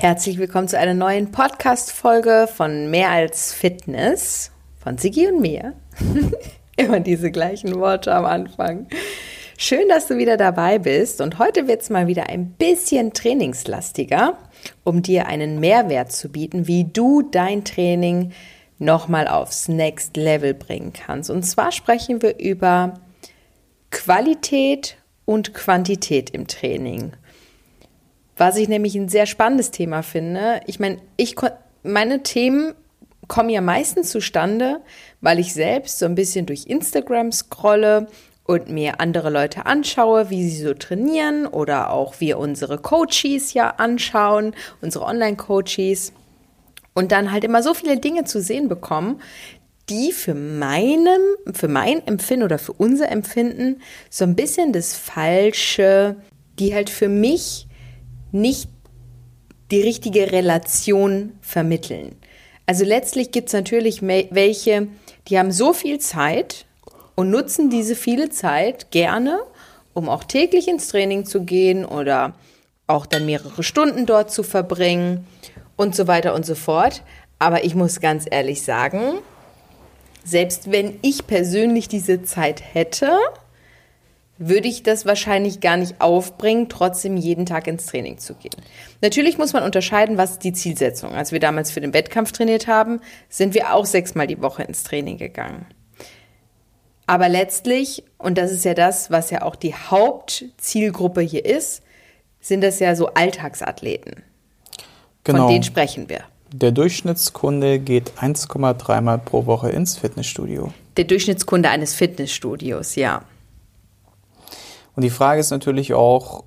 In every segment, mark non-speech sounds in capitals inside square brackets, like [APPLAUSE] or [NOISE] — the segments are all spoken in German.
Herzlich willkommen zu einer neuen Podcast-Folge von Mehr als Fitness von Sigi und mir. [LAUGHS] Immer diese gleichen Worte am Anfang. Schön, dass du wieder dabei bist und heute wird es mal wieder ein bisschen trainingslastiger, um dir einen Mehrwert zu bieten, wie du dein Training nochmal aufs Next Level bringen kannst. Und zwar sprechen wir über Qualität und Quantität im Training. Was ich nämlich ein sehr spannendes Thema finde. Ich meine, ich, meine Themen kommen ja meistens zustande, weil ich selbst so ein bisschen durch Instagram scrolle und mir andere Leute anschaue, wie sie so trainieren oder auch wir unsere Coaches ja anschauen, unsere Online-Coaches und dann halt immer so viele Dinge zu sehen bekommen, die für meinem, für mein Empfinden oder für unser Empfinden so ein bisschen das Falsche, die halt für mich nicht die richtige Relation vermitteln. Also letztlich gibt es natürlich welche, die haben so viel Zeit und nutzen diese viele Zeit gerne, um auch täglich ins Training zu gehen oder auch dann mehrere Stunden dort zu verbringen und so weiter und so fort. Aber ich muss ganz ehrlich sagen, selbst wenn ich persönlich diese Zeit hätte, würde ich das wahrscheinlich gar nicht aufbringen, trotzdem jeden Tag ins Training zu gehen. Natürlich muss man unterscheiden, was die Zielsetzung. Als wir damals für den Wettkampf trainiert haben, sind wir auch sechsmal die Woche ins Training gegangen. Aber letztlich, und das ist ja das, was ja auch die Hauptzielgruppe hier ist, sind das ja so Alltagsathleten. Genau. Von denen sprechen wir. Der Durchschnittskunde geht 1,3 Mal pro Woche ins Fitnessstudio. Der Durchschnittskunde eines Fitnessstudios, ja. Und die Frage ist natürlich auch,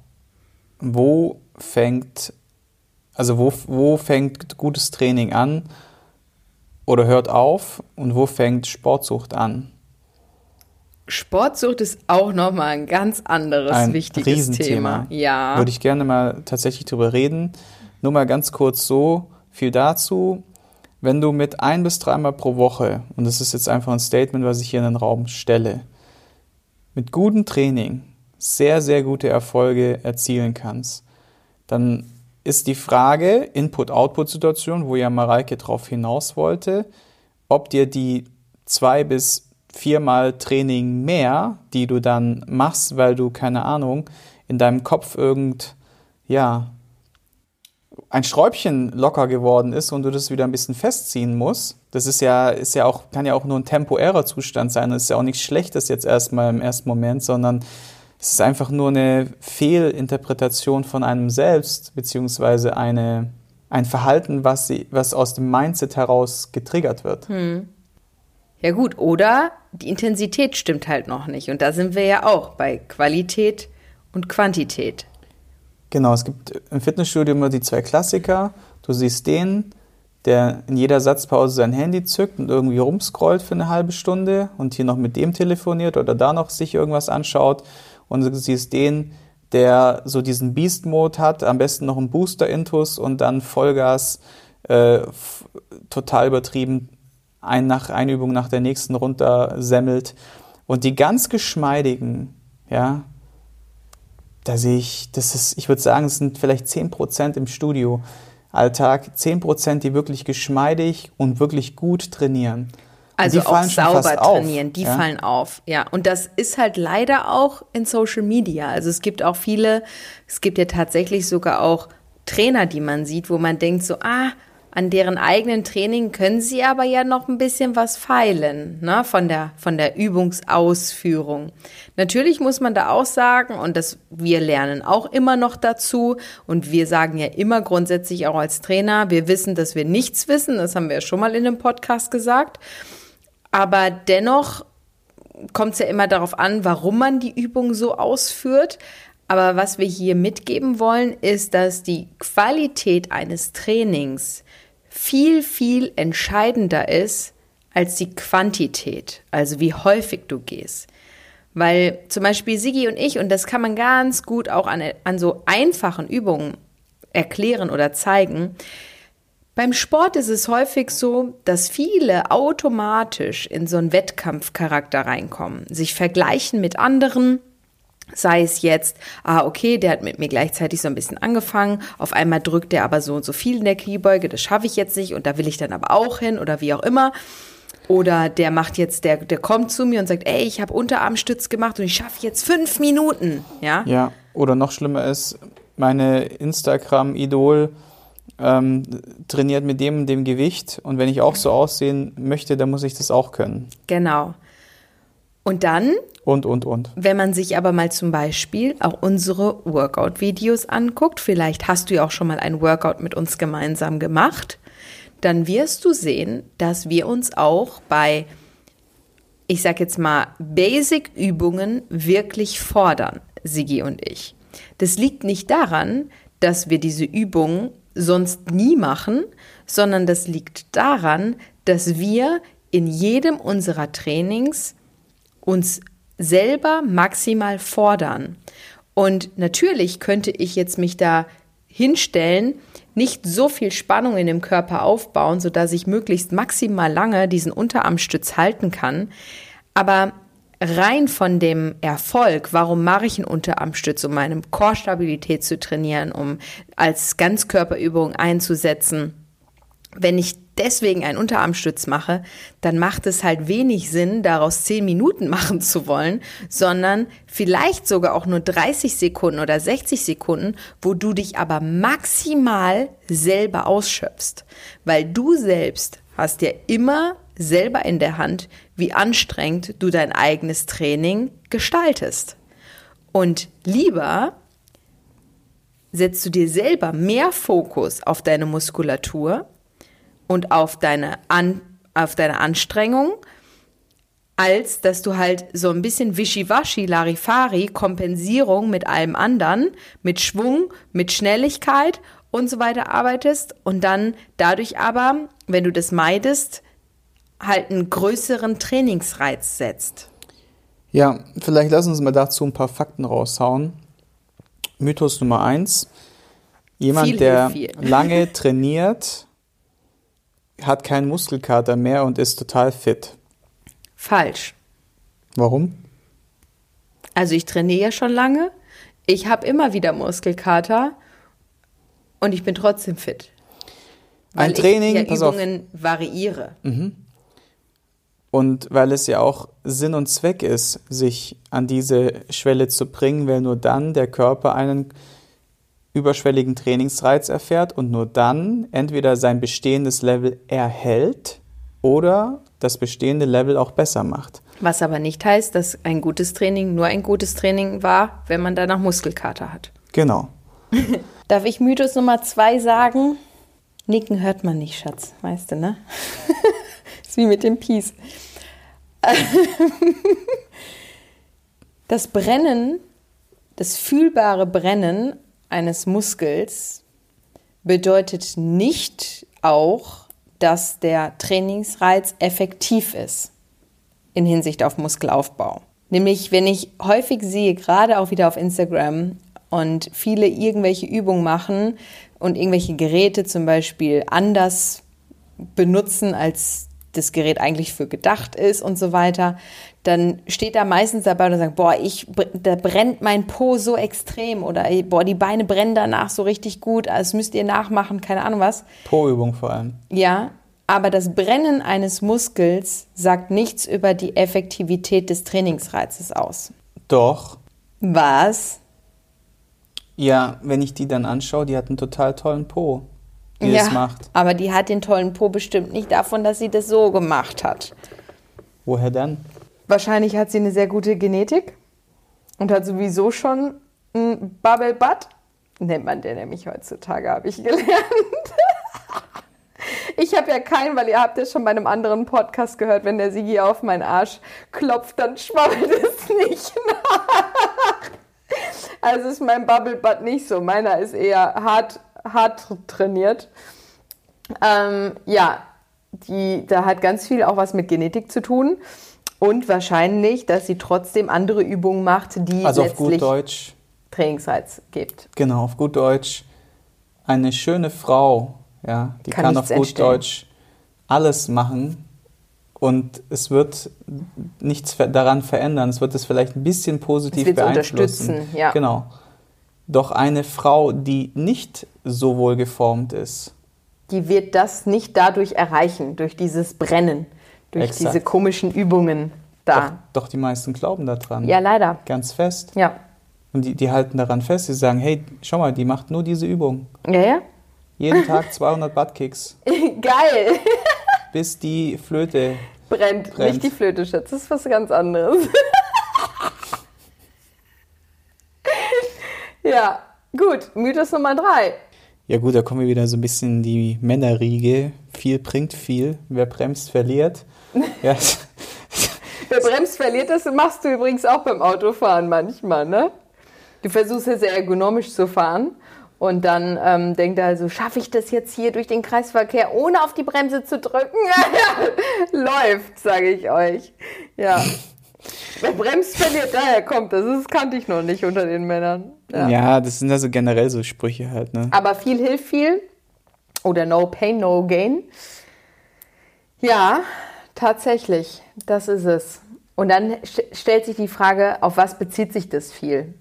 wo fängt, also wo, wo fängt gutes Training an oder hört auf und wo fängt Sportsucht an? Sportsucht ist auch nochmal ein ganz anderes ein wichtiges Riesenthema. Thema. Ja. Würde ich gerne mal tatsächlich drüber reden. Nur mal ganz kurz so viel dazu. Wenn du mit ein bis dreimal pro Woche, und das ist jetzt einfach ein Statement, was ich hier in den Raum stelle, mit gutem Training sehr, sehr gute Erfolge erzielen kannst. Dann ist die Frage, Input-Output-Situation, wo ja Mareike drauf hinaus wollte, ob dir die zwei bis viermal Training mehr, die du dann machst, weil du, keine Ahnung, in deinem Kopf irgend, ja, ein Schräubchen locker geworden ist und du das wieder ein bisschen festziehen musst, das ist ja, ist ja auch, kann ja auch nur ein temporärer Zustand sein. Das ist ja auch nichts Schlechtes jetzt erstmal im ersten Moment, sondern es ist einfach nur eine Fehlinterpretation von einem selbst, beziehungsweise eine, ein Verhalten, was, sie, was aus dem Mindset heraus getriggert wird. Hm. Ja gut, oder die Intensität stimmt halt noch nicht. Und da sind wir ja auch bei Qualität und Quantität. Genau, es gibt im Fitnessstudio immer die zwei Klassiker. Du siehst den, der in jeder Satzpause sein Handy zückt und irgendwie rumscrollt für eine halbe Stunde und hier noch mit dem telefoniert oder da noch sich irgendwas anschaut und du siehst den, der so diesen Beast-Mode hat, am besten noch einen Booster-Intus und dann Vollgas äh, total übertrieben ein nach eine Übung nach der nächsten runter semmelt. Und die ganz geschmeidigen, ja, da sehe ich, das ist, ich würde sagen, es sind vielleicht 10% im Studio. Alltag, 10%, die wirklich geschmeidig und wirklich gut trainieren. Also auch sauber trainieren, auf, die ja? fallen auf. Ja, und das ist halt leider auch in Social Media. Also es gibt auch viele, es gibt ja tatsächlich sogar auch Trainer, die man sieht, wo man denkt so, ah, an deren eigenen Training können sie aber ja noch ein bisschen was feilen, ne, von der, von der Übungsausführung. Natürlich muss man da auch sagen, und das, wir lernen auch immer noch dazu, und wir sagen ja immer grundsätzlich auch als Trainer, wir wissen, dass wir nichts wissen, das haben wir ja schon mal in dem Podcast gesagt. Aber dennoch kommt es ja immer darauf an, warum man die Übung so ausführt. Aber was wir hier mitgeben wollen, ist, dass die Qualität eines Trainings viel, viel entscheidender ist als die Quantität, also wie häufig du gehst. Weil zum Beispiel Sigi und ich, und das kann man ganz gut auch an, an so einfachen Übungen erklären oder zeigen, beim Sport ist es häufig so, dass viele automatisch in so einen Wettkampfcharakter reinkommen, sich vergleichen mit anderen, Sei es jetzt, ah, okay, der hat mit mir gleichzeitig so ein bisschen angefangen, auf einmal drückt er aber so und so viel in der Kniebeuge, das schaffe ich jetzt nicht und da will ich dann aber auch hin oder wie auch immer. Oder der macht jetzt, der, der kommt zu mir und sagt, ey, ich habe Unterarmstütz gemacht und ich schaffe jetzt fünf Minuten. Ja. Ja, oder noch schlimmer ist, meine Instagram-Idol ähm, trainiert mit dem und dem Gewicht und wenn ich auch so aussehen möchte, dann muss ich das auch können. Genau. Und dann Und, und, und. Wenn man sich aber mal zum Beispiel auch unsere Workout-Videos anguckt, vielleicht hast du ja auch schon mal ein Workout mit uns gemeinsam gemacht, dann wirst du sehen, dass wir uns auch bei, ich sag jetzt mal, Basic-Übungen wirklich fordern, Sigi und ich. Das liegt nicht daran, dass wir diese Übungen sonst nie machen, sondern das liegt daran, dass wir in jedem unserer Trainings uns selber maximal fordern. Und natürlich könnte ich jetzt mich da hinstellen, nicht so viel Spannung in dem Körper aufbauen, sodass ich möglichst maximal lange diesen Unterarmstütz halten kann. Aber rein von dem Erfolg, warum mache ich einen Unterarmstütz, um meine Core-Stabilität zu trainieren, um als Ganzkörperübung einzusetzen, wenn ich deswegen einen Unterarmstütz mache, dann macht es halt wenig Sinn, daraus zehn Minuten [LAUGHS] machen zu wollen, sondern vielleicht sogar auch nur 30 Sekunden oder 60 Sekunden, wo du dich aber maximal selber ausschöpfst. Weil du selbst hast ja immer selber in der Hand, wie anstrengend du dein eigenes Training gestaltest. Und lieber setzt du dir selber mehr Fokus auf deine Muskulatur und auf deine, An auf deine Anstrengung, als dass du halt so ein bisschen Wischiwaschi, Larifari, Kompensierung mit allem anderen, mit Schwung, mit Schnelligkeit und so weiter arbeitest und dann dadurch aber, wenn du das meidest, halt einen größeren Trainingsreiz setzt. Ja, vielleicht lass uns mal dazu ein paar Fakten raushauen. Mythos Nummer eins. Jemand, Viel der [LAUGHS] lange trainiert, hat keinen Muskelkater mehr und ist total fit. Falsch. Warum? Also ich trainiere ja schon lange, ich habe immer wieder Muskelkater und ich bin trotzdem fit. Ein Training, ich ja. Übungen variiere. Und weil es ja auch Sinn und Zweck ist, sich an diese Schwelle zu bringen, weil nur dann der Körper einen überschwelligen Trainingsreiz erfährt und nur dann entweder sein bestehendes Level erhält oder das bestehende Level auch besser macht. Was aber nicht heißt, dass ein gutes Training nur ein gutes Training war, wenn man danach Muskelkater hat. Genau. [LAUGHS] Darf ich Mythos Nummer zwei sagen? Nicken hört man nicht, Schatz, weißt du, ne? [LAUGHS] ist wie mit dem Peace. Das Brennen, das fühlbare Brennen eines Muskels bedeutet nicht auch, dass der Trainingsreiz effektiv ist in Hinsicht auf Muskelaufbau. Nämlich, wenn ich häufig sehe, gerade auch wieder auf Instagram und viele irgendwelche Übungen machen und irgendwelche Geräte zum Beispiel anders benutzen, als das Gerät eigentlich für gedacht ist und so weiter, dann steht da meistens dabei und sagt, boah, ich, da brennt mein Po so extrem oder boah, die Beine brennen danach so richtig gut, das müsst ihr nachmachen, keine Ahnung was. Po-Übung vor allem. Ja, aber das Brennen eines Muskels sagt nichts über die Effektivität des Trainingsreizes aus. Doch. Was? Ja, wenn ich die dann anschaue, die hat einen total tollen Po, die ja, das macht. aber die hat den tollen Po bestimmt nicht davon, dass sie das so gemacht hat. Woher denn? Wahrscheinlich hat sie eine sehr gute Genetik und hat sowieso schon ein Bubble Butt. Nennt man den nämlich heutzutage, habe ich gelernt. [LAUGHS] Ich habe ja keinen, weil ihr habt ja schon bei einem anderen Podcast gehört, wenn der Sigi auf meinen Arsch klopft, dann schwabbelt es nicht [LAUGHS] nach. Also ist mein Bubble Butt nicht so. Meiner ist eher hart, hart trainiert. Ähm, ja, die, da hat ganz viel auch was mit Genetik zu tun. Und wahrscheinlich, dass sie trotzdem andere Übungen macht, die Also auf letztlich gut Deutsch, Trainingsreiz gibt. genau, auf gut Deutsch, eine schöne Frau, ja, die Kann kann, auf gut entstellen. Deutsch alles machen und es wird nichts daran verändern. Es wird es vielleicht ein bisschen positiv es beeinflussen. Unterstützen, ja. Genau. Doch eine Frau, die nicht so wohl geformt ist, die wird das nicht dadurch erreichen, durch dieses Brennen, durch Exakt. diese komischen Übungen da. Doch, doch, die meisten glauben daran. Ja, leider. Ganz fest. Ja. Und die, die halten daran fest, sie sagen, hey, schau mal, die macht nur diese Übung. Ja, ja. Jeden [LAUGHS] Tag 200 Buttkicks. Geil. Bis die Flöte brennt. brennt. Nicht die Flöte, Schatz, das ist was ganz anderes. [LAUGHS] ja, gut, Mythos Nummer drei. Ja gut, da kommen wir wieder so ein bisschen in die Männerriege. Viel bringt viel, wer bremst, verliert. [LAUGHS] Ja. wer bremst, verliert, das machst du übrigens auch beim Autofahren manchmal, ne? Du versuchst ja sehr ergonomisch zu fahren und dann ähm, denkt er also, schaffe ich das jetzt hier durch den Kreisverkehr, ohne auf die Bremse zu drücken? [LAUGHS] Läuft, sage ich euch. Ja. Wer bremst, verliert. Daher kommt das. Das kannte ich noch nicht unter den Männern. Ja, ja das sind also generell so Sprüche halt. Ne? Aber viel hilft viel. Oder no pain, no gain. Ja, tatsächlich. Das ist es. Und dann stellt sich die Frage, auf was bezieht sich das viel?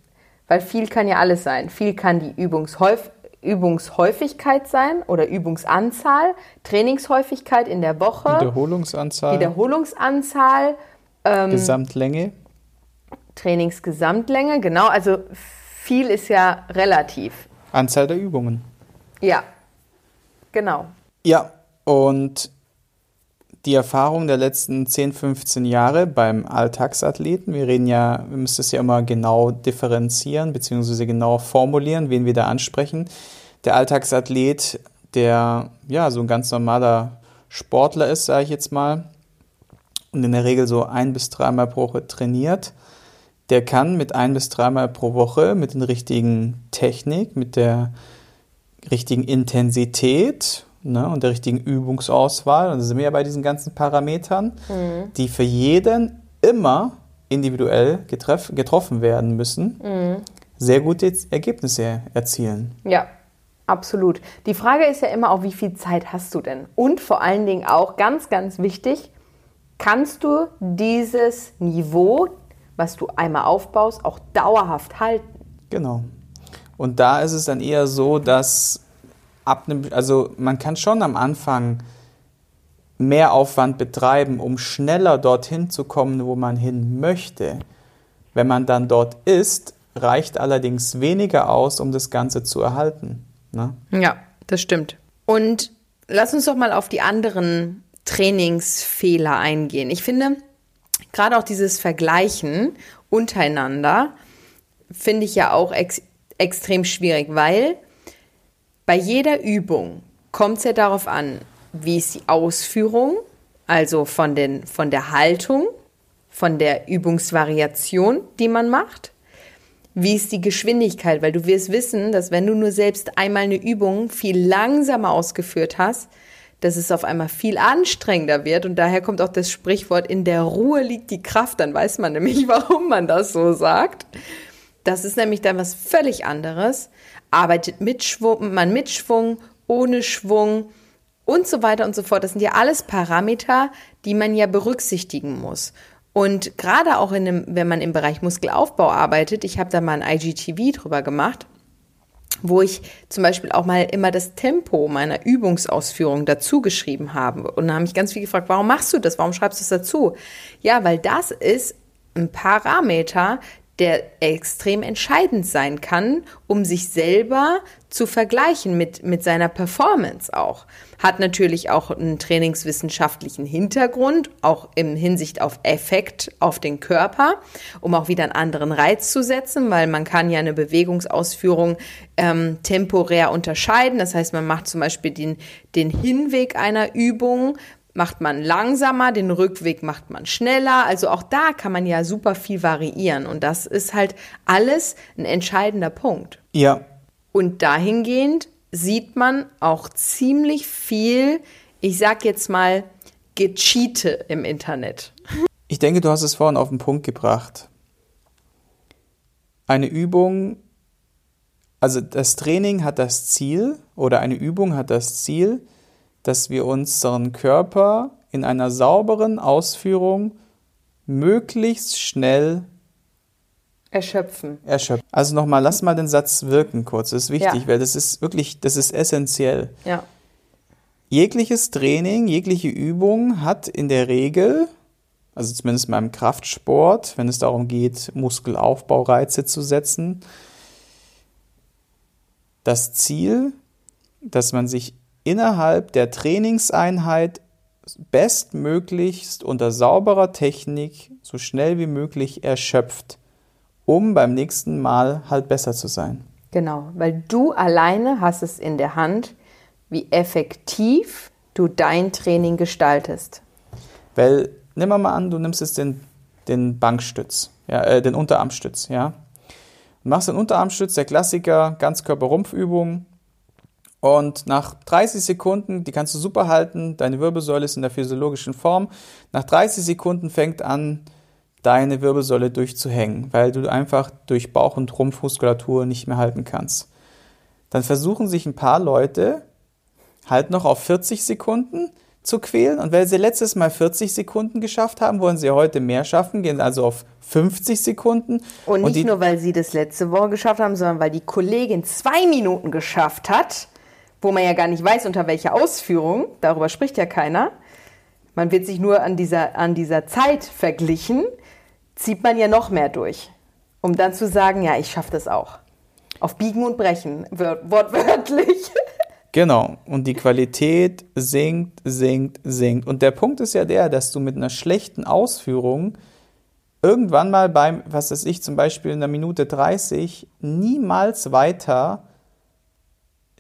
Weil viel kann ja alles sein. Viel kann die Übungshäuf Übungshäufigkeit sein oder Übungsanzahl, Trainingshäufigkeit in der Woche, Wiederholungsanzahl, Wiederholungsanzahl ähm, Gesamtlänge, Trainingsgesamtlänge, genau. Also viel ist ja relativ. Anzahl der Übungen. Ja, genau. Ja, und die Erfahrung der letzten 10, 15 Jahre beim Alltagsathleten. Wir reden ja, wir müssen es ja immer genau differenzieren bzw. genau formulieren, wen wir da ansprechen. Der Alltagsathlet, der ja so ein ganz normaler Sportler ist, sage ich jetzt mal, und in der Regel so ein bis dreimal pro Woche trainiert, der kann mit ein bis dreimal pro Woche mit den richtigen Technik, mit der richtigen Intensität ne, und der richtigen Übungsauswahl, und da sind wir ja bei diesen ganzen Parametern, mhm. die für jeden immer individuell getroffen werden müssen, mhm. sehr gute Ergebnisse erzielen. Ja, absolut. Die Frage ist ja immer auch, wie viel Zeit hast du denn? Und vor allen Dingen auch ganz, ganz wichtig, kannst du dieses Niveau, was du einmal aufbaust, auch dauerhaft halten? Genau. Und da ist es dann eher so, dass ab einem, also man kann schon am Anfang mehr Aufwand betreiben, um schneller dorthin zu kommen, wo man hin möchte. Wenn man dann dort ist, reicht allerdings weniger aus, um das Ganze zu erhalten. Ne? Ja, das stimmt. Und lass uns doch mal auf die anderen Trainingsfehler eingehen. Ich finde, gerade auch dieses Vergleichen untereinander finde ich ja auch ex extrem schwierig, weil bei jeder Übung kommt es ja darauf an, wie ist die Ausführung, also von, den, von der Haltung, von der Übungsvariation, die man macht. Wie ist die Geschwindigkeit? Weil du wirst wissen, dass wenn du nur selbst einmal eine Übung viel langsamer ausgeführt hast, dass es auf einmal viel anstrengender wird. Und daher kommt auch das Sprichwort, in der Ruhe liegt die Kraft. Dann weiß man nämlich, [LAUGHS] warum man das so sagt. Das ist nämlich dann was völlig anderes, arbeitet mit Schwung, man mit Schwung, ohne Schwung und so weiter und so fort. Das sind ja alles Parameter, die man ja berücksichtigen muss. Und gerade auch in dem, wenn man im Bereich Muskelaufbau arbeitet, ich habe da mal ein IGTV drüber gemacht, wo ich zum Beispiel auch mal immer das Tempo meiner Übungsausführung dazu geschrieben habe. Und da habe ich ganz viel gefragt, warum machst du das? Warum schreibst du das dazu? Ja, weil das ist ein Parameter, der extrem entscheidend sein kann, um sich selber zu vergleichen mit, mit seiner Performance auch. Hat natürlich auch einen trainingswissenschaftlichen Hintergrund, auch im Hinsicht auf Effekt auf den Körper, um auch wieder einen anderen Reiz zu setzen, weil man kann ja eine Bewegungsausführung ähm, temporär unterscheiden. Das heißt, man macht zum Beispiel den, den Hinweg einer Übung, macht man langsamer, den Rückweg macht man schneller. Also auch da kann man ja super viel variieren und das ist halt alles ein entscheidender Punkt. Ja. Und dahingehend sieht man auch ziemlich viel, ich sag jetzt mal, Gecheate im Internet. Ich denke, du hast es vorhin auf den Punkt gebracht. Eine Übung, also das Training hat das Ziel oder eine Übung hat das Ziel, dass wir unseren Körper in einer sauberen Ausführung möglichst schnell Erschöpfen. erschöpfen. Also nochmal, lass mal den Satz wirken kurz. Das ist wichtig, Ja. weil das ist wirklich, das ist essentiell. Ja. Jegliches Training, jegliche Übung hat in der Regel, also zumindest beim Kraftsport, wenn es darum geht, Muskelaufbaureize zu setzen, das Ziel, dass man sich innerhalb der Trainingseinheit bestmöglichst unter sauberer Technik so schnell wie möglich erschöpft, um beim nächsten Mal halt besser zu sein. Genau, weil du alleine hast es in der Hand, wie effektiv du dein Training gestaltest. Weil, nimm mal an, du nimmst jetzt den, den Bankstütz, ja, äh, den Unterarmstütz, ja. Du machst den Unterarmstütz, der Klassiker, Ganzkörper-Rumpfübung. Und nach 30 Sekunden, die kannst du super halten, deine Wirbelsäule ist in der physiologischen Form. Nach 30 Sekunden fängt an, deine Wirbelsäule durchzuhängen, weil du einfach durch Bauch- und Rumpfmuskulatur nicht mehr halten kannst. Dann versuchen sich ein paar Leute halt noch auf 40 Sekunden zu quälen. Und weil sie letztes Mal 40 Sekunden geschafft haben, wollen sie heute mehr schaffen, gehen also auf 50 Sekunden. Und nicht die, nur, weil sie das letzte Woche geschafft haben, sondern weil die Kollegin zwei Minuten geschafft hat, wo man ja gar nicht weiß, unter welcher Ausführung, darüber spricht ja keiner. Man wird sich nur an dieser, an dieser Zeit verglichen, zieht man ja noch mehr durch, um dann zu sagen, ja, ich schaffe das auch. Auf Biegen und Brechen, wör- wortwörtlich. [LAUGHS] Genau. Und die Qualität sinkt, sinkt, sinkt. Und der Punkt ist ja der, dass du mit einer schlechten Ausführung irgendwann mal beim, was weiß ich, zum Beispiel in der Minute 30 niemals weiter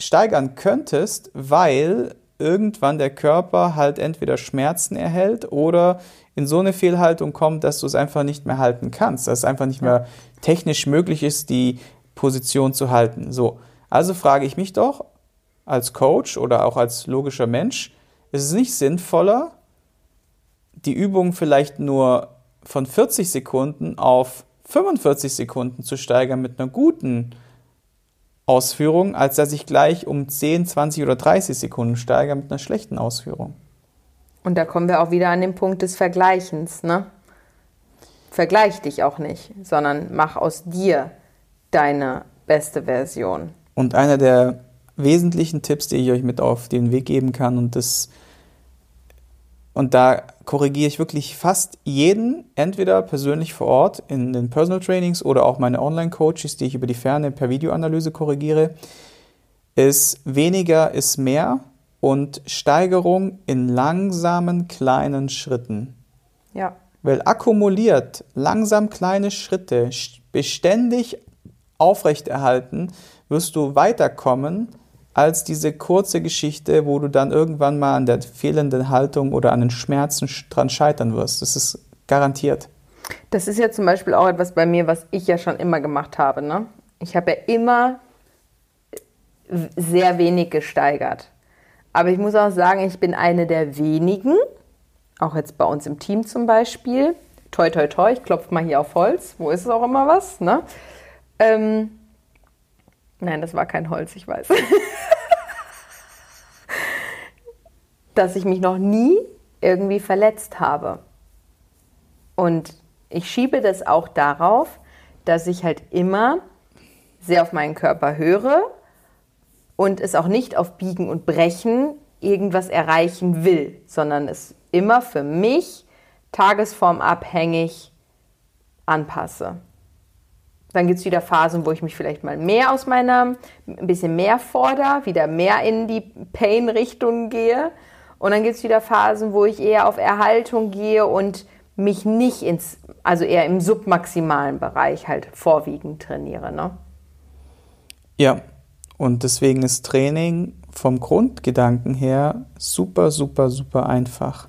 steigern könntest, weil irgendwann der Körper halt entweder Schmerzen erhält oder in so eine Fehlhaltung kommt, dass du es einfach nicht mehr halten kannst, dass es einfach nicht mehr technisch möglich ist, die Position zu halten. So, also frage ich mich doch als Coach oder auch als logischer Mensch, ist es nicht sinnvoller, die Übung vielleicht nur von 40 Sekunden auf 45 Sekunden zu steigern mit einer guten Ausführung, als dass ich gleich um 10, 20 oder 30 Sekunden steigere mit einer schlechten Ausführung. Und da kommen wir auch wieder an den Punkt des Vergleichens, ne? Vergleich dich auch nicht, sondern mach aus dir deine beste Version. Und einer der wesentlichen Tipps, die ich euch mit auf den Weg geben kann, und das und da korrigiere ich wirklich fast jeden, entweder persönlich vor Ort in den Personal Trainings oder auch meine Online-Coaches, die ich über die Ferne per Videoanalyse korrigiere, ist weniger ist mehr und Steigerung in langsamen kleinen Schritten. Ja. Weil akkumuliert langsam kleine Schritte st- beständig aufrechterhalten, wirst du weiterkommen als diese kurze Geschichte, wo du dann irgendwann mal an der fehlenden Haltung oder an den Schmerzen sch- dran scheitern wirst. Das ist garantiert. Das ist ja zum Beispiel auch etwas bei mir, was ich ja schon immer gemacht habe. Ne? Ich habe ja immer sehr wenig gesteigert. Aber ich muss auch sagen, ich bin eine der wenigen, auch jetzt bei uns im Team zum Beispiel, toi toi toi, ich klopfe mal hier auf Holz, wo ist es auch immer was, ne? Ähm, nein, das war kein Holz, ich weiß. [LAUGHS] Dass ich mich noch nie irgendwie verletzt habe. Und ich schiebe das auch darauf, dass ich halt immer sehr auf meinen Körper höre und es auch nicht auf Biegen und Brechen irgendwas erreichen will, sondern es immer für mich tagesformabhängig anpasse. Dann gibt es wieder Phasen, wo ich mich vielleicht mal mehr aus meiner, ein bisschen mehr fordere, wieder mehr in die Pain-Richtung gehe. Und dann gibt es wieder Phasen, wo ich eher auf Erhaltung gehe und mich nicht ins, also eher im submaximalen Bereich halt vorwiegend trainiere. Ne? Ja, und deswegen ist Training vom Grundgedanken her super, super, super einfach.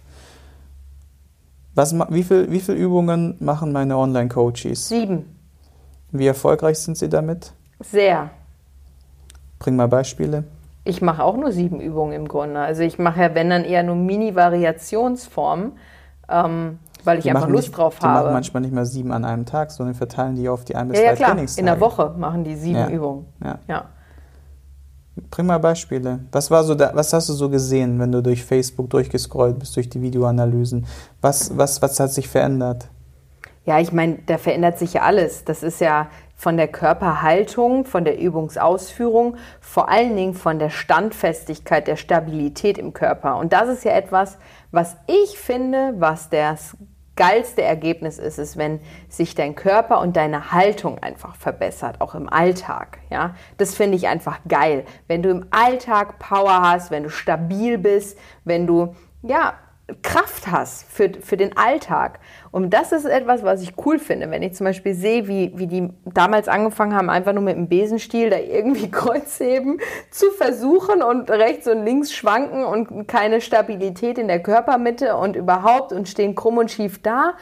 Was, wie viele wie viel Übungen machen meine Online-Coaches? Sieben. Wie erfolgreich sind sie damit? Sehr. Bring mal Beispiele. Ich mache auch nur sieben Übungen im Grunde. Also ich mache ja, wenn dann eher nur Mini-Variationsformen, ähm, weil ich Die einfach machen Lust nicht, drauf die machen habe. manchmal nicht mal sieben an einem Tag, sondern verteilen die auf die ein bis Ja, ja zwei klar. Trainingstage. In der Woche machen die sieben Ja. Übungen. Ja. Ja. Bring mal Beispiele. Was war so da, was hast du so gesehen, wenn du durch Facebook durchgescrollt bist, durch die Videoanalysen? Was, was, was hat sich verändert? Ja, ich meine, da verändert sich ja alles. Das ist ja von der Körperhaltung, von der Übungsausführung, vor allen Dingen von der Standfestigkeit, der Stabilität im Körper. Und das ist ja etwas, was ich finde, was das geilste Ergebnis ist es, wenn sich dein Körper und deine Haltung einfach verbessert, auch im Alltag. Ja, das finde ich einfach geil. Wenn du im Alltag Power hast, wenn du stabil bist, wenn du ja Kraft hast für, für den Alltag. Und das ist etwas, was ich cool finde, wenn ich zum Beispiel sehe, wie, wie die damals angefangen haben, einfach nur mit dem Besenstiel da irgendwie [LAUGHS] Kreuzheben zu versuchen und rechts und links schwanken und keine Stabilität in der Körpermitte und überhaupt und stehen krumm und schief da.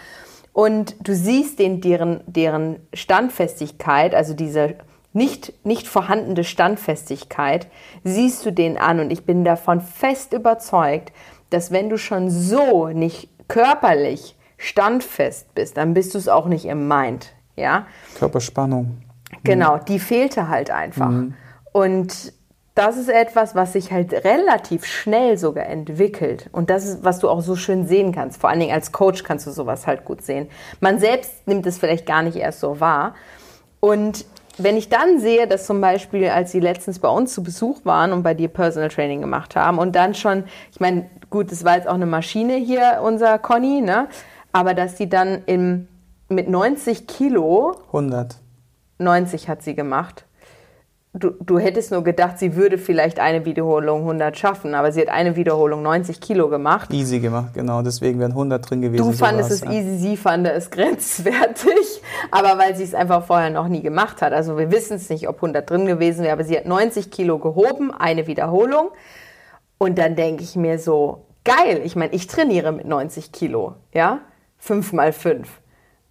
Und du siehst den, deren, deren Standfestigkeit, also diese nicht, nicht vorhandene Standfestigkeit, siehst du den an. Und ich bin davon fest überzeugt, dass wenn du schon so nicht körperlich standfest bist, dann bist du es auch nicht im Mind, ja? Körperspannung. Genau, mhm. die fehlte halt einfach. Mhm. Und das ist etwas, was sich halt relativ schnell sogar entwickelt. Und das ist, was du auch so schön sehen kannst. Vor allen Dingen als Coach kannst du sowas halt gut sehen. Man selbst nimmt es vielleicht gar nicht erst so wahr. Und wenn ich dann sehe, dass zum Beispiel, als sie letztens bei uns zu Besuch waren und bei dir Personal Training gemacht haben und dann schon, ich meine, gut, das war jetzt auch eine Maschine hier, unser Conny, ne? Aber dass die dann im, mit 90 Kilo. 100. 90 hat sie gemacht. Du, du hättest nur gedacht, sie würde vielleicht eine Wiederholung 100 schaffen, aber sie hat eine Wiederholung 90 Kilo gemacht. Easy gemacht, genau. Deswegen wären 100 drin gewesen. Du fandest es ja. easy, sie fand es [LAUGHS] grenzwertig, aber weil sie es einfach vorher noch nie gemacht hat. Also wir wissen es nicht, ob 100 drin gewesen wäre, aber sie hat 90 Kilo gehoben, eine Wiederholung. Und dann denke ich mir so, geil, ich meine, ich trainiere mit 90 Kilo, ja, 5 mal 5.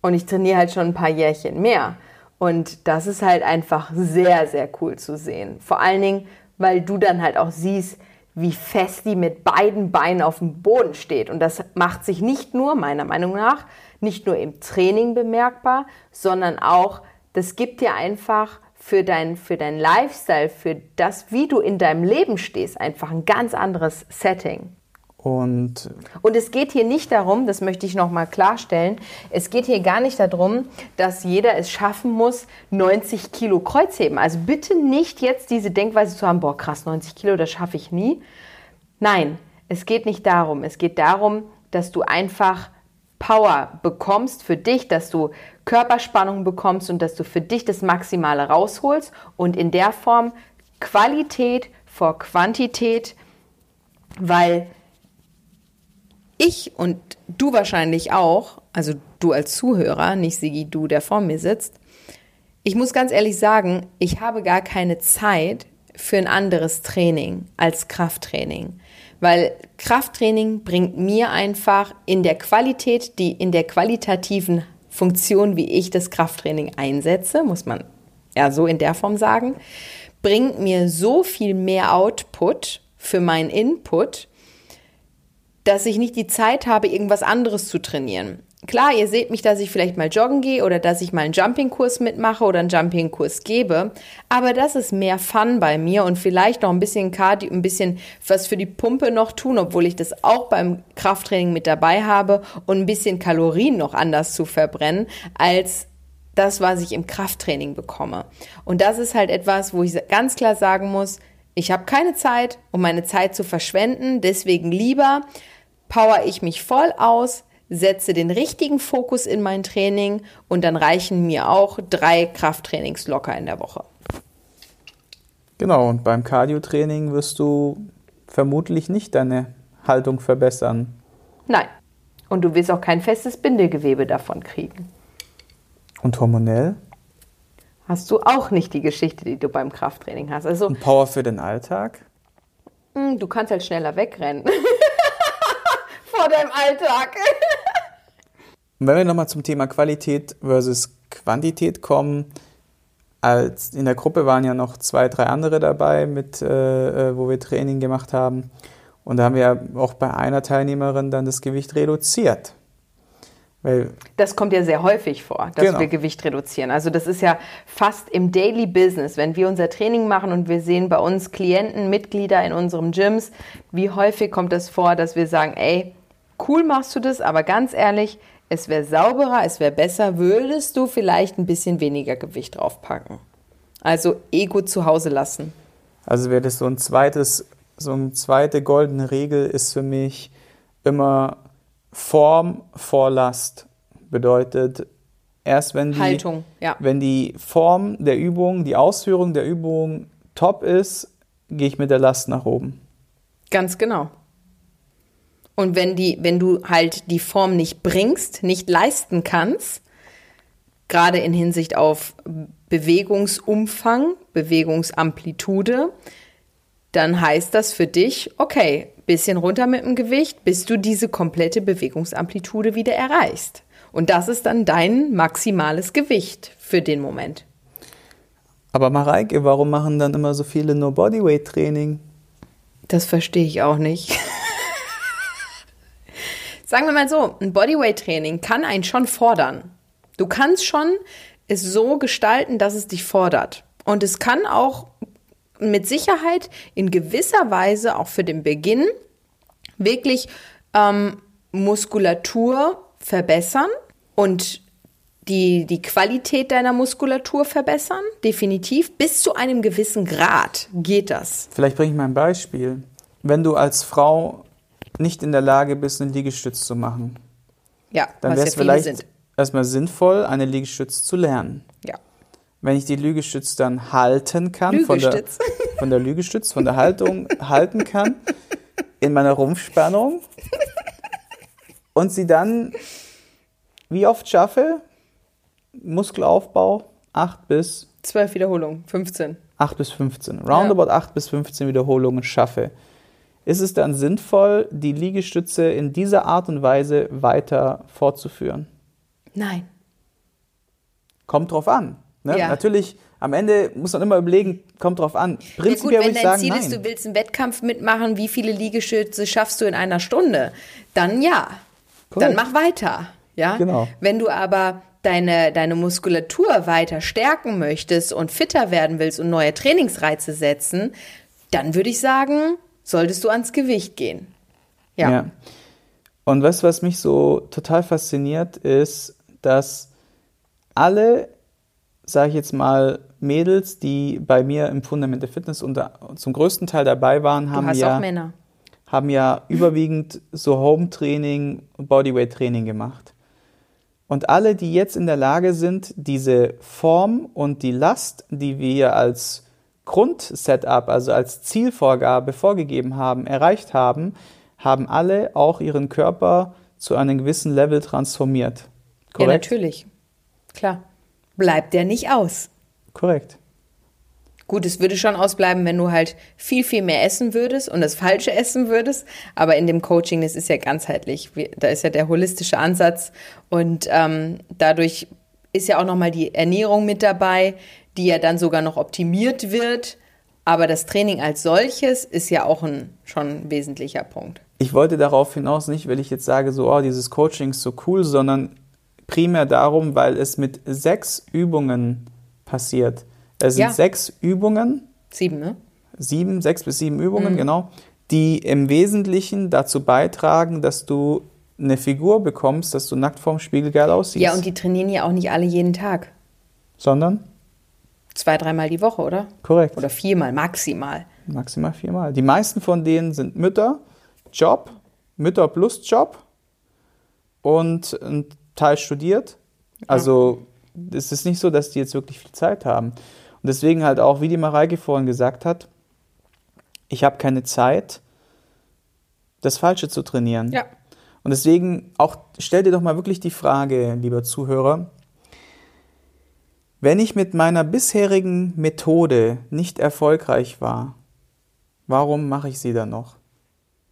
Und ich trainiere halt schon ein paar Jährchen mehr. Und das ist halt einfach sehr, sehr cool zu sehen. Vor allen Dingen, weil du dann halt auch siehst, wie fest die mit beiden Beinen auf dem Boden steht. Und das macht sich nicht nur, meiner Meinung nach, nicht nur im Training bemerkbar, sondern auch, das gibt dir einfach für dein, für dein Lifestyle, für das, wie du in deinem Leben stehst, einfach ein ganz anderes Setting. Und, und es geht hier nicht darum, das möchte ich nochmal klarstellen, es geht hier gar nicht darum, dass jeder es schaffen muss, 90 Kilo Kreuzheben. Also bitte nicht jetzt diese Denkweise zu haben, boah krass, 90 Kilo, das schaffe ich nie. Nein, es geht nicht darum. Es geht darum, dass du einfach Power bekommst für dich, dass du Körperspannung bekommst und dass du für dich das Maximale rausholst und in der Form Qualität vor Quantität, weil ich und du wahrscheinlich auch, also du als Zuhörer, nicht Sigi, du, der vor mir sitzt, ich muss ganz ehrlich sagen, ich habe gar keine Zeit für ein anderes Training als Krafttraining. Weil Krafttraining bringt mir einfach in der Qualität, die in der qualitativen Funktion, wie ich das Krafttraining einsetze, muss man ja so in der Form sagen, bringt mir so viel mehr Output für meinen Input, dass ich nicht die Zeit habe, irgendwas anderes zu trainieren. Klar, ihr seht mich, dass ich vielleicht mal joggen gehe oder dass ich mal einen Jumping-Kurs mitmache oder einen Jumping-Kurs gebe. Aber das ist mehr Fun bei mir und vielleicht noch ein bisschen Cardio, ein bisschen was für die Pumpe noch tun, obwohl ich das auch beim Krafttraining mit dabei habe und ein bisschen Kalorien noch anders zu verbrennen als das, was ich im Krafttraining bekomme. Und das ist halt etwas, wo ich ganz klar sagen muss, ich habe keine Zeit, um meine Zeit zu verschwenden. Deswegen lieber power ich mich voll aus, setze den richtigen Fokus in mein Training und dann reichen mir auch drei Krafttrainings locker in der Woche. Genau, und beim Cardio-Training wirst du vermutlich nicht deine Haltung verbessern. Nein. Und du wirst auch kein festes Bindegewebe davon kriegen. Und hormonell? Hast du auch nicht die Geschichte, die du beim Krafttraining hast. Also, und Power für den Alltag? Hm, du kannst halt schneller wegrennen. [LAUGHS] Vor deinem Alltag. Und wenn wir nochmal zum Thema Qualität versus Quantität kommen, als in der Gruppe waren ja noch zwei, drei andere dabei, mit, äh, äh, wo wir Training gemacht haben. Und da haben wir auch bei einer Teilnehmerin dann das Gewicht reduziert. Weil Das kommt ja sehr häufig vor, dass Genau. wir Gewicht reduzieren. Also das ist ja fast im Daily Business, wenn wir unser Training machen und wir sehen bei uns Klienten, Mitglieder in unserem Gyms, wie häufig kommt es vor, dass wir sagen, ey, cool machst du das, aber ganz ehrlich, es wäre sauberer, es wäre besser, würdest du vielleicht ein bisschen weniger Gewicht draufpacken. Also Ego zu Hause lassen. Also wäre das so ein zweites, so eine zweite goldene Regel ist für mich immer Form vor Last. Bedeutet, erst wenn die, Haltung, ja. wenn die Form der Übung, die Ausführung der Übung top ist, gehe ich mit der Last nach oben. Ganz genau. Und wenn, die, wenn du halt die Form nicht bringst, nicht leisten kannst, gerade in Hinsicht auf Bewegungsumfang, Bewegungsamplitude, dann heißt das für dich, okay, bisschen runter mit dem Gewicht, bis du diese komplette Bewegungsamplitude wieder erreichst. Und das ist dann dein maximales Gewicht für den Moment. Aber Mareike, warum machen dann immer so viele nur Bodyweight-Training? Das verstehe ich auch nicht. Sagen wir mal so, ein Bodyweight-Training kann einen schon fordern. Du kannst schon es so gestalten, dass es dich fordert. Und es kann auch mit Sicherheit in gewisser Weise auch für den Beginn wirklich ähm, Muskulatur verbessern und die, die Qualität deiner Muskulatur verbessern, definitiv. Bis zu einem gewissen Grad geht das. Vielleicht bringe ich mal ein Beispiel. Wenn du als Frau nicht in der Lage bist, einen Liegestütz zu machen, Ja, dann wäre ja es viele vielleicht sind. erstmal sinnvoll, eine Liegestütz zu lernen. Ja. Wenn ich die Liegestütz dann halten kann, von der, [LAUGHS] von der Liegestütz, von der Haltung halten kann, in meiner Rumpfspannung [LAUGHS] und sie dann wie oft schaffe, Muskelaufbau 8 bis, Zwölf Wiederholungen, 15. 8 bis 15, roundabout 8 bis 15 Wiederholungen schaffe, ist es dann sinnvoll, die Liegestütze in dieser Art und Weise weiter fortzuführen? Nein. Kommt drauf an. Ne? Ja. Natürlich, am Ende muss man immer überlegen, kommt drauf an. Ja gut, Prinzipiell wenn dein sagen, Ziel nein. ist, du willst einen Wettkampf mitmachen, wie viele Liegestütze schaffst du in einer Stunde, dann ja. Dann Korrekt. mach weiter. Ja? Genau. Wenn du aber deine, deine Muskulatur weiter stärken möchtest und fitter werden willst und neue Trainingsreize setzen, dann würde ich sagen, solltest du ans Gewicht gehen. Ja. Ja. Und du, was mich so total fasziniert, ist, dass alle, sage ich jetzt mal, Mädels, die bei mir im Fundament der Fitness unter, zum größten Teil dabei waren, haben ja, haben ja überwiegend so Home-Training, Bodyweight-Training gemacht. Und alle, die jetzt in der Lage sind, diese Form und die Last, die wir als Grundsetup, also als Zielvorgabe vorgegeben haben, erreicht haben, haben alle auch ihren Körper zu einem gewissen Level transformiert. Ja, Korrekt? natürlich. Klar. Bleibt der nicht aus. Korrekt. Gut, es würde schon ausbleiben, wenn du halt viel, viel mehr essen würdest und das Falsche essen würdest. Aber in dem Coaching, das ist ja ganzheitlich. Da ist ja der holistische Ansatz. Und ähm, dadurch ist ja auch nochmal die Ernährung mit dabei, die ja dann sogar noch optimiert wird. Aber das Training als solches ist ja auch ein schon ein wesentlicher Punkt. Ich wollte darauf hinaus nicht, weil ich jetzt sage, so, oh, dieses Coaching ist so cool, sondern primär darum, weil es mit sechs Übungen passiert. Es sind Ja. sechs Übungen, Sieben, ne? sieben, sechs bis sieben Übungen, genau, die im Wesentlichen dazu beitragen, dass du eine Figur bekommst, dass du nackt vorm Spiegel geil aussiehst. Ja, und die trainieren ja auch nicht alle jeden Tag. Sondern? Zwei, dreimal die Woche, oder? Korrekt. Oder viermal maximal. Maximal viermal. Die meisten von denen sind Mütter, Job, Mütter plus Job und ein Teil studiert. Also es ist nicht so, dass die jetzt wirklich viel Zeit haben. Und deswegen halt auch, wie die Mareike vorhin gesagt hat, ich habe keine Zeit, das Falsche zu trainieren. Ja. Und deswegen auch, stell dir doch mal wirklich die Frage, lieber Zuhörer, wenn ich mit meiner bisherigen Methode nicht erfolgreich war, warum mache ich sie dann noch?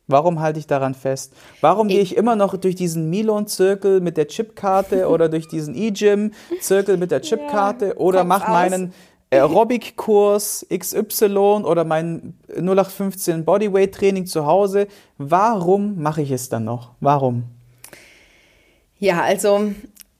Warum halte ich daran fest? Warum gehe ich immer noch durch diesen Milon-Zirkel mit der Chipkarte [LAUGHS] oder durch diesen E-Gym-Zirkel mit der Chipkarte oder Kopf mache meinen Aerobic-Kurs XY oder mein 0815 Bodyweight-Training zu Hause? Warum mache ich es dann noch? Warum? Ja, also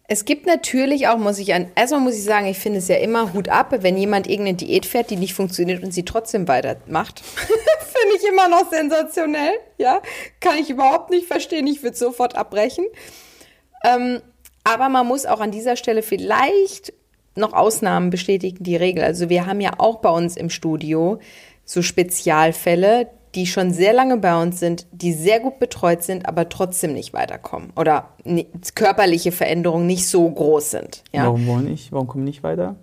es gibt natürlich auch, muss ich an, erstmal muss ich sagen, ich finde es ja immer Hut ab, wenn jemand irgendeine Diät fährt, die nicht funktioniert und sie trotzdem weitermacht. [LAUGHS] finde ich immer noch sensationell, ja. Kann ich überhaupt nicht verstehen, ich würde sofort abbrechen. Ähm, aber man muss auch an dieser Stelle vielleicht noch Ausnahmen bestätigen die Regel. Also wir haben ja auch bei uns im Studio so Spezialfälle, die schon sehr lange bei uns sind, die sehr gut betreut sind, aber trotzdem nicht weiterkommen oder körperliche Veränderungen nicht so groß sind. Ja? Warum wollen nicht? Warum kommen nicht weiter?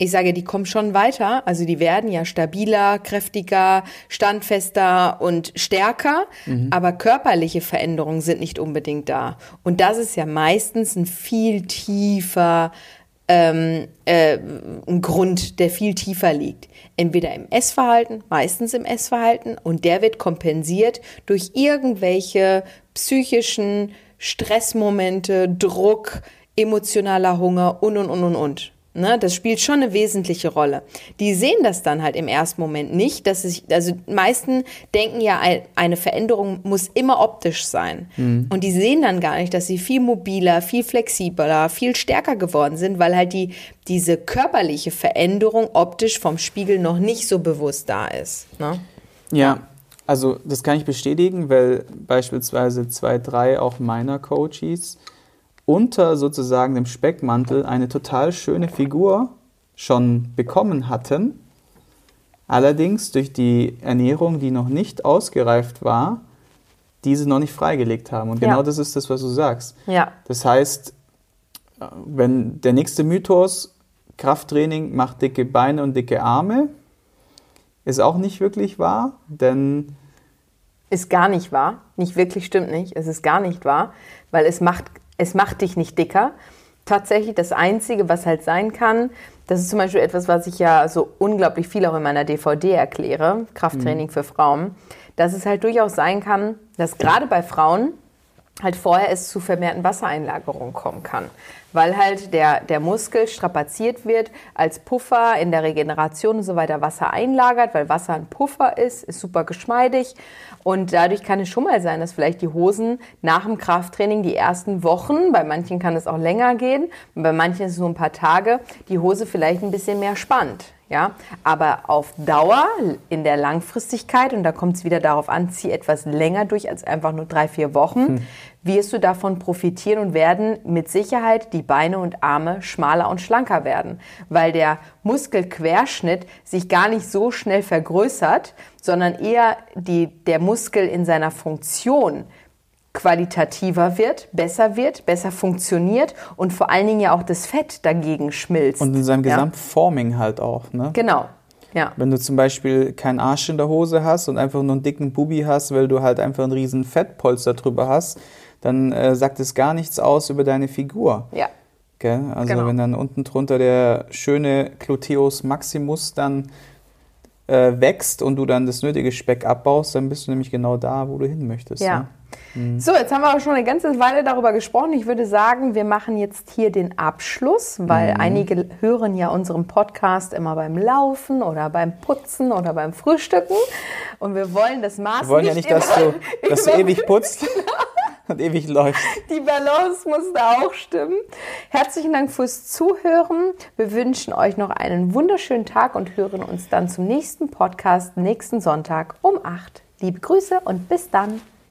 Ich sage, die kommen schon weiter. Also die werden ja stabiler, kräftiger, standfester und stärker. Mhm. Aber körperliche Veränderungen sind nicht unbedingt da. Und das ist ja meistens ein viel tiefer ähm, äh, ein Grund, der viel tiefer liegt. Entweder im Essverhalten, meistens im Essverhalten, und der wird kompensiert durch irgendwelche psychischen Stressmomente, Druck, emotionaler Hunger und und und und und. Ne, das spielt schon eine wesentliche Rolle. Die sehen das dann halt im ersten Moment nicht, dass ich, also meisten denken ja, eine Veränderung muss immer optisch sein. Mhm. Und die sehen dann gar nicht, dass sie viel mobiler, viel flexibler, viel stärker geworden sind, weil halt die, diese körperliche Veränderung optisch vom Spiegel noch nicht so bewusst da ist. Ne? Ja, also das kann ich bestätigen, weil beispielsweise zwei, drei auch meiner Coaches unter sozusagen dem Speckmantel eine total schöne Figur schon bekommen hatten, allerdings durch die Ernährung, die noch nicht ausgereift war, diese noch nicht freigelegt haben. Und genau ja. das ist das, was du sagst. Ja. Das heißt, wenn der nächste Mythos, Krafttraining macht dicke Beine und dicke Arme, ist auch nicht wirklich wahr, denn ist gar nicht wahr. Nicht wirklich stimmt nicht. Es ist gar nicht wahr, weil es macht es macht dich nicht dicker. Tatsächlich das Einzige, was halt sein kann, das ist zum Beispiel etwas, was ich ja so unglaublich viel auch in meiner DVD erkläre, Krafttraining mhm. für Frauen, dass es halt durchaus sein kann, dass gerade bei Frauen halt vorher es zu vermehrten Wassereinlagerungen kommen kann, weil halt der, der Muskel strapaziert wird, als Puffer in der Regeneration und so weiter Wasser einlagert, weil Wasser ein Puffer ist, ist super geschmeidig und dadurch kann es schon mal sein, dass vielleicht die Hosen nach dem Krafttraining die ersten Wochen, bei manchen kann es auch länger gehen, bei manchen ist es nur ein paar Tage, die Hose vielleicht ein bisschen mehr spannt. Ja, aber auf Dauer, in der Langfristigkeit, und da kommt es wieder darauf an, zieh etwas länger durch als einfach nur drei, vier Wochen, hm. Wirst du davon profitieren und werden mit Sicherheit die Beine und Arme schmaler und schlanker werden, weil der Muskelquerschnitt sich gar nicht so schnell vergrößert, sondern eher die, der Muskel in seiner Funktion qualitativer wird, besser wird, besser funktioniert und vor allen Dingen ja auch das Fett dagegen schmilzt. Und in seinem Gesamtforming ja. halt auch. Ne? Genau. Ja. Wenn du zum Beispiel keinen Arsch in der Hose hast und einfach nur einen dicken Bubi hast, weil du halt einfach einen riesen Fettpolster drüber hast, dann äh, sagt es gar nichts aus über deine Figur. Ja. Okay? Also genau. wenn dann unten drunter der schöne Gluteus Maximus dann äh, wächst und du dann das nötige Speck abbaust, dann bist du nämlich genau da, wo du hin möchtest. Ja. Ne? Mhm. So, jetzt haben wir auch schon eine ganze Weile darüber gesprochen. Ich würde sagen, wir machen jetzt hier den Abschluss, weil mhm. einige hören ja unseren Podcast immer beim Laufen oder beim Putzen oder beim Frühstücken. Und wir wollen das Maß Wir wollen ja nicht, [LAUGHS] dass du, dass du ewig putzt. [LAUGHS] [LAUGHS] und ewig läuft. Die Balance muss da auch stimmen. Herzlichen Dank fürs Zuhören. Wir wünschen euch noch einen wunderschönen Tag und hören uns dann zum nächsten Podcast nächsten Sonntag um 8. Liebe Grüße und bis dann.